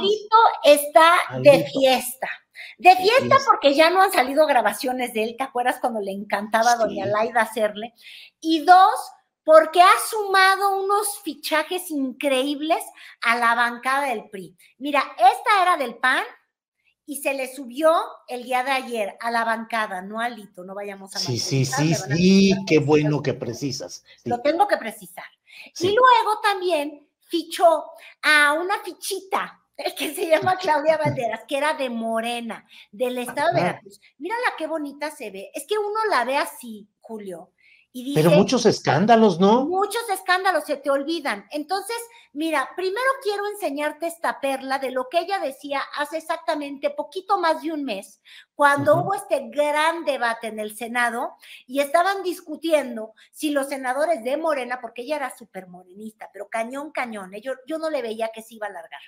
Alito está de fiesta. De fiesta porque ya no han salido grabaciones de él, ¿te acuerdas cuando le encantaba a Doña Laida hacerle? Y dos, porque ha sumado unos fichajes increíbles a la bancada del PRI. Mira, esta era del PAN y se le subió el día de ayer a la bancada, no al Lito, no vayamos a Sí, sí, sí, sí, qué bueno que precisas. Sí. Lo tengo que precisar. Sí. Y luego también fichó a una fichita que se llama Claudia Valderas, que era de Morena, del estado de. Veracruz. Mírala qué bonita se ve. Es que uno la ve así, Julio. Y dice, Pero muchos escándalos, ¿no? Muchos escándalos se te olvidan. Entonces, mira, primero quiero enseñarte esta perla de lo que ella decía hace exactamente poquito más de un mes, cuando hubo este gran debate en el Senado y estaban discutiendo si los senadores de Morena, porque ella era súper morenista, pero cañón, cañón, ¿eh? yo, yo no le veía que se iba a alargar.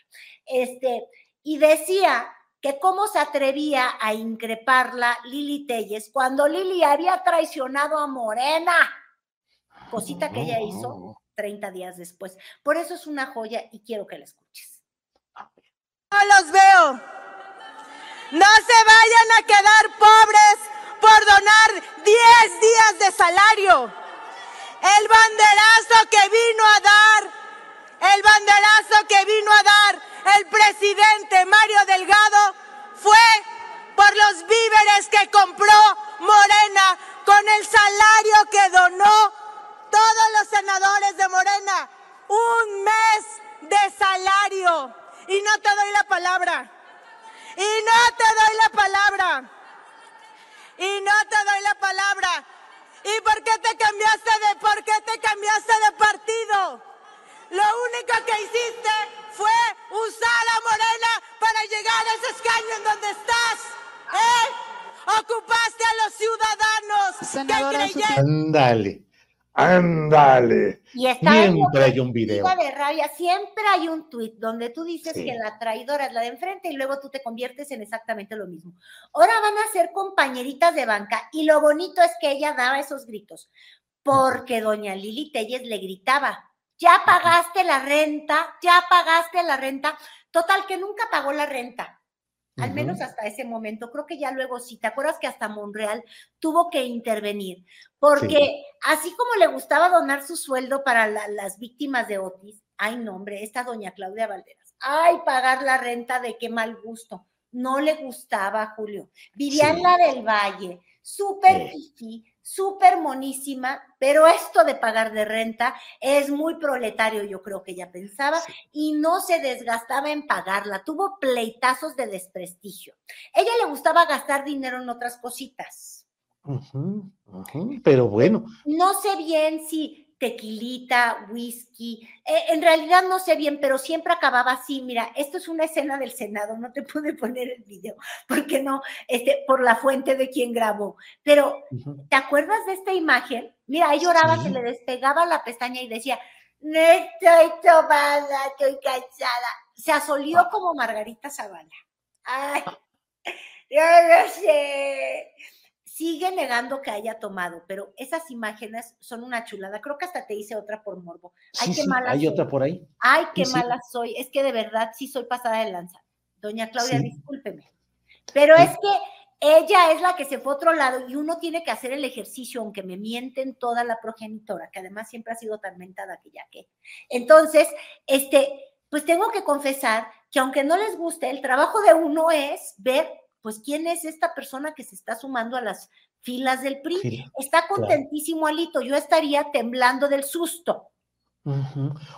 Este, y decía que cómo se atrevía a increparla Lili Telles cuando Lili había traicionado a Morena cosita que ella hizo 30 días después. Por eso es una joya y quiero que la escuches. No los veo. No se vayan a quedar pobres por donar 10 días de salario. El banderazo que vino a dar, el banderazo que vino a dar el presidente Mario Delgado fue por los víveres que compró Morena con el salario que donó todos los senadores de Morena. Un mes de salario. Y no te doy la palabra. Y no te doy la palabra. Y no te doy la palabra. ¿Y por qué te cambiaste de por qué te cambiaste de partido? Lo único que hiciste usar a Morena para llegar a ese escaño en donde estás. ¿Eh? Ocupaste a los ciudadanos Senadora que creyeron. Ándale, ándale. Y está Siempre hay un video. de rabia, siempre hay un tuit donde tú dices Sí. que la traidora es la de enfrente y luego tú te conviertes en exactamente lo mismo. Ahora van a ser compañeritas de banca y lo bonito es que ella daba esos gritos porque doña Lili Telles le gritaba, ya pagaste la renta, ya pagaste la renta. Total, que nunca pagó la renta. Al menos hasta ese momento. Creo que ya luego sí. ¿Te acuerdas que hasta Monreal tuvo que intervenir? Porque así como le gustaba donar su sueldo para la- las víctimas de Otis, ay, no, hombre, esta doña Claudia Valderas, ay, pagar la renta de qué mal gusto. No le gustaba, Julio. Vivía en Sí. la del Valle, súper Sí. súper monísima, pero esto de pagar de renta es muy proletario, yo creo que ella pensaba, Sí. y no se desgastaba en pagarla. Tuvo pleitazos de desprestigio. Ella le gustaba gastar dinero en otras cositas. Pero bueno, No sé bien si tequilita, whisky, eh, en realidad no sé bien, pero siempre acababa así. Mira, esto es una escena del Senado, no te pude poner el video, porque no, este, por la fuente de quien grabó. Pero, ¿te acuerdas de esta imagen? Mira, ahí lloraba, Sí. se le despegaba la pestaña y decía, no estoy tomada, estoy cansada. Se asolió como Margarita Zavala. Ay, yo no sé. Sigue negando que haya tomado, pero esas imágenes son una chulada. Creo que hasta te hice otra por morbo. Ay, sí, qué sí, mala hay soy. otra por ahí. Ay, qué Sí, sí. mala soy. Es que de verdad sí soy pasada de lanza. doña Claudia, discúlpeme. Pero es que ella es la que se fue a otro lado y uno tiene que hacer el ejercicio, aunque me mienten toda la progenitora, que además siempre ha sido tan mentada que ya que. Entonces, este, pues tengo que confesar que aunque no les guste, el trabajo de uno es ver, pues, quién es esta persona que se está sumando a las filas del PRI. está contentísimo Alito, yo estaría temblando del susto.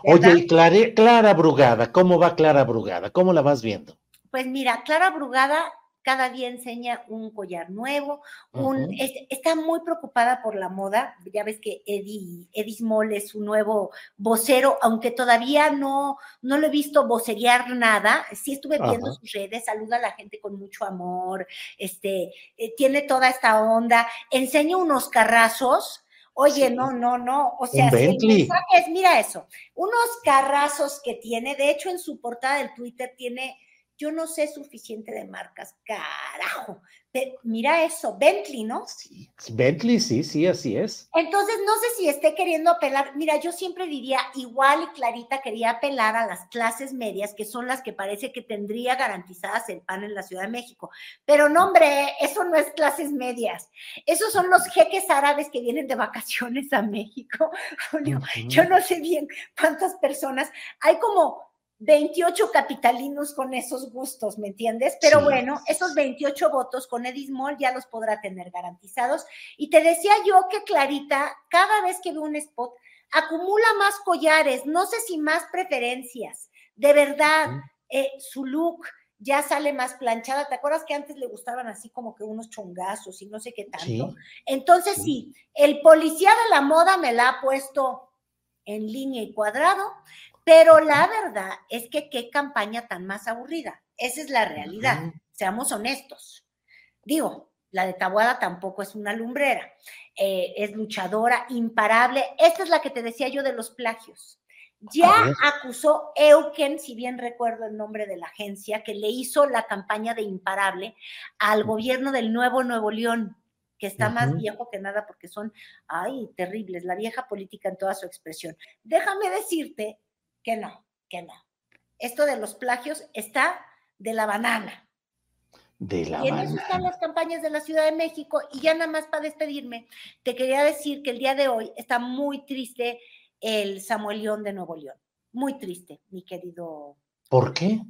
Oye, y Clara Brugada, ¿cómo va Clara Brugada? ¿Cómo la vas viendo? Pues mira, Clara Brugada cada día enseña un collar nuevo, un, está muy preocupada por la moda, ya ves que Eddie, Eddie Small es su nuevo vocero, aunque todavía no, no lo he visto vocerear nada, sí estuve viendo sus redes, saluda a la gente con mucho amor, este, eh, tiene toda esta onda, enseña unos carrazos, Oye, no, no, no. O sea, si mira eso, unos carrazos que tiene, de hecho en su portada del Twitter tiene yo no sé suficiente de marcas, carajo. mira eso, Bentley, ¿no? Sí, Bentley, sí, sí, así es. Entonces, no sé si esté queriendo apelar. Mira, yo siempre diría, igual y Clarita quería apelar a las clases medias, que son las que parece que tendría garantizadas el pan en la Ciudad de México. Pero no, hombre, eso no es clases medias. Esos son los jeques árabes que vienen de vacaciones a México. Julio, yo no sé bien cuántas personas. Hay como 28 capitalinos con esos gustos, ¿me entiendes? Pero bueno, esos 28 votos con Edismol ya los podrá tener garantizados. Y te decía yo que Clarita, cada vez que ve un spot, acumula más collares, no sé si más preferencias. De verdad, eh, su look ya sale más planchada. ¿Te acuerdas que antes le gustaban así como que unos chongazos y no sé qué tanto? Entonces sí, el policía de la moda me la ha puesto en línea y cuadrado. Pero la verdad es que qué campaña tan más aburrida. Esa es la realidad. Seamos honestos. Digo, la de Tabuada tampoco es una lumbrera. Eh, es luchadora, imparable. Esta es la que te decía yo de los plagios. Ya acusó Euken, si bien recuerdo el nombre de la agencia, que le hizo la campaña de imparable al gobierno del Nuevo Nuevo León que está más viejo que nada porque son, ay, terribles, la vieja política en toda su expresión. Déjame decirte que no, que no. Esto de los plagios está de la banana. De la y en eso están las campañas de la Ciudad de México. Y ya nada más para despedirme, te quería decir que el día de hoy está muy triste el Samuel León de Nuevo León. Muy triste, mi querido. ¿Por qué?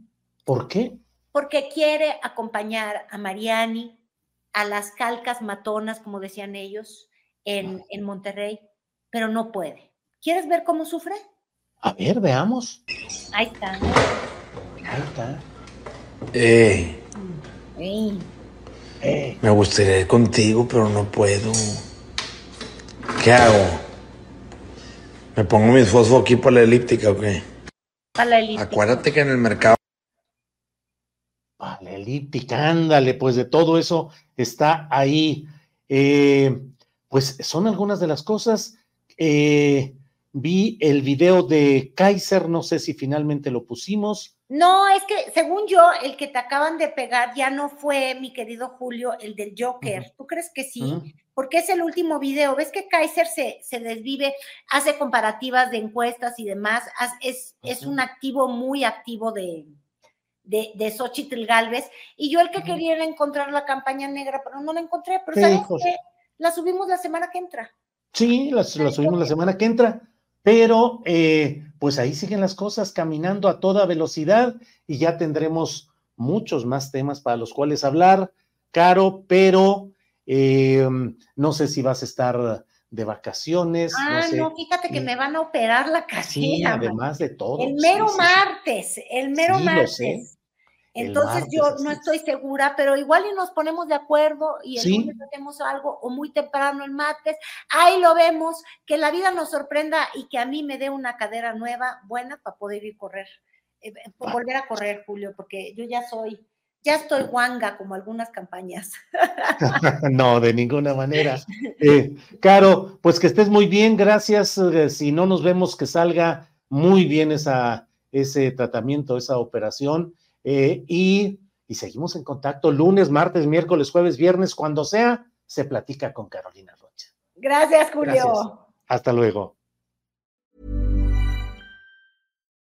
¿Por qué? Porque quiere acompañar a Mariani a las calcas matonas, como decían ellos, en, en Monterrey, pero no puede. ¿Quieres ver cómo sufre? A ver, veamos. Ahí está. Ahí está. Eh. Eh. Me gustaría ir contigo, pero no puedo. ¿Qué hago? ¿Me pongo mis fosfo aquí para la elíptica o qué? Para la elíptica. Acuérdate que en el mercado. Para la elíptica, ándale, pues de todo eso está ahí. Eh, pues son algunas de las cosas. Eh, Vi el video de Kaiser, no sé si finalmente lo pusimos. No, es que según yo, el que te acaban de pegar ya no fue, mi querido Julio, el del Joker. ¿Tú crees que sí? Porque es el último video. ¿Ves que Kaiser se, se desvive, hace comparativas de encuestas y demás? Es, es un activo muy activo de, de, de Xochitl Galvez. Y yo el que quería era encontrar la campaña negra, pero no la encontré. Pero ¿sabes qué? La subimos la semana que entra. Sí, la subimos la semana que entra pero eh, pues ahí siguen las cosas caminando a toda velocidad y ya tendremos muchos más temas para los cuales hablar, Caro, pero eh, no sé si vas a estar de vacaciones. Ah, no, fíjate que me van a operar la casilla. Sí, además de todo. El mero martes, el mero martes. Entonces yo no estoy segura, pero igual y nos ponemos de acuerdo y el lunes hacemos algo o muy temprano el martes. Ahí lo vemos, que la vida nos sorprenda y que a mí me dé una cadera nueva, buena para poder ir correr, eh, eh, volver a correr, Julio, porque yo ya soy, ya estoy guanga como algunas campañas. no, de ninguna manera. Eh, Caro, pues que estés muy bien, gracias. si no nos vemos, que salga muy bien esa, ese tratamiento, esa operación eh, y, seguimos en contacto lunes, martes, miércoles, jueves, viernes, cuando sea, se platica con Carolina Rocha. Gracias, Julio. Hasta luego.